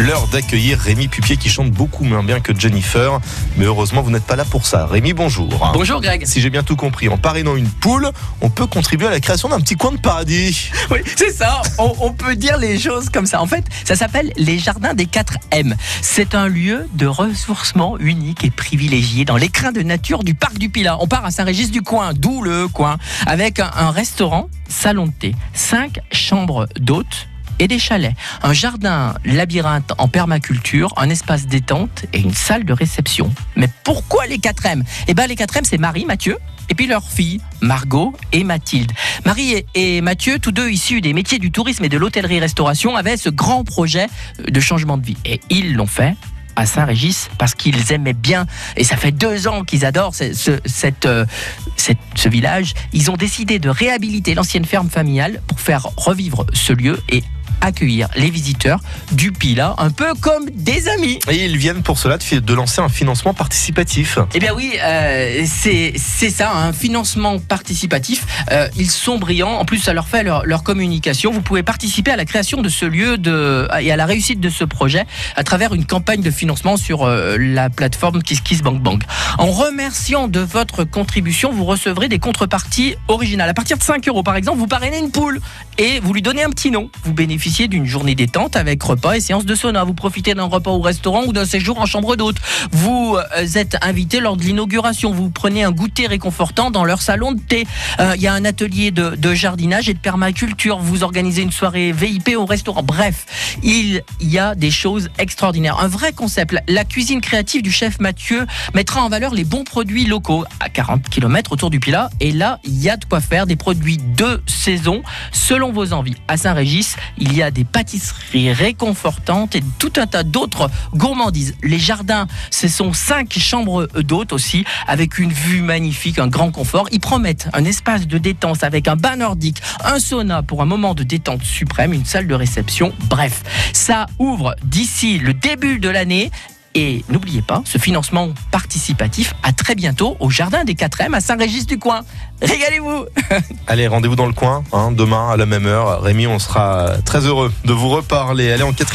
L'heure d'accueillir Rémi Pupier qui chante beaucoup moins bien que Jennifer. Mais heureusement, vous n'êtes pas là pour ça. Rémi, bonjour. Bonjour Greg. Si j'ai bien tout compris, en parrainant une poule, on peut contribuer à la création d'un petit coin de paradis. Oui, c'est ça. On, on peut dire les choses comme ça. En fait, ça s'appelle les jardins des 4 M. C'est un lieu de ressourcement unique et privilégié dans l'écrin de nature du parc du Pilat. On part à Saint-Régis-du-Coin, d'où le coin, avec un, un restaurant, salon de thé, 5 chambres d'hôtes et des chalets, un jardin labyrinthe en permaculture, un espace détente et une salle de réception. Mais pourquoi les 4 M? Eh bien les 4 M c'est Marie, Mathieu et puis leurs filles, Margot et Mathilde. Marie et- Mathieu, tous deux issus des métiers du tourisme et de l'hôtellerie-restauration, avaient ce grand projet de changement de vie. Et ils l'ont fait à Saint-Régis parce qu'ils aimaient bien, et ça fait deux ans qu'ils adorent ce, ce- euh, village, ils ont décidé de réhabiliter l'ancienne ferme familiale pour faire revivre ce lieu et accueillir les visiteurs du Pila, un peu comme des amis. Et ils viennent pour cela de, lancer un financement participatif. Eh bien oui, euh, c'est c'est ça, un financement participatif. Euh, ils sont brillants. En plus, ça leur fait leur, leur communication. Vous pouvez participer à la création de ce lieu de, et à la réussite de ce projet à travers une campagne de financement sur euh, la plateforme KissKissBankBank. En remerciant de votre contribution, vous recevrez des contreparties originales. À partir de 5 euros, par exemple, vous parrainez une poule et vous lui donnez un petit nom. Vous bénéficiez d'une journée détente avec repas et séance de sauna. Vous profitez d'un repas au restaurant ou d'un séjour en chambre d'hôte. Vous euh, êtes invité lors de l'inauguration. Vous prenez un goûter réconfortant dans leur salon de thé. Euh, Il y a un atelier de, de jardinage et de permaculture. Vous organisez une soirée VIP au restaurant. Bref, il y a des choses extraordinaires. Un vrai concept. La- cuisine créative du chef Mathieu mettra en valeur les bons produits locaux à 40 km autour du Pilat. Et là, il y a de quoi faire des produits de saison selon vos envies. À Saint-Régis, il y a des pâtisseries réconfortantes et tout un tas d'autres gourmandises. Les jardins, ce sont cinq chambres d'hôtes aussi, avec une vue magnifique, un grand confort. Ils promettent un espace de détente avec un bain nordique, un sauna pour un moment de détente suprême, une salle de réception. Bref, ça ouvre d'ici le début de l'année. Et n'oubliez pas, ce financement participatif, à très bientôt au Jardin des 4M à Saint-Régis-du-Coin. Régalez-vous Allez, rendez-vous dans le coin, hein, demain à la même heure. Rémi, on sera très heureux de vous reparler. Allez, en quatrième.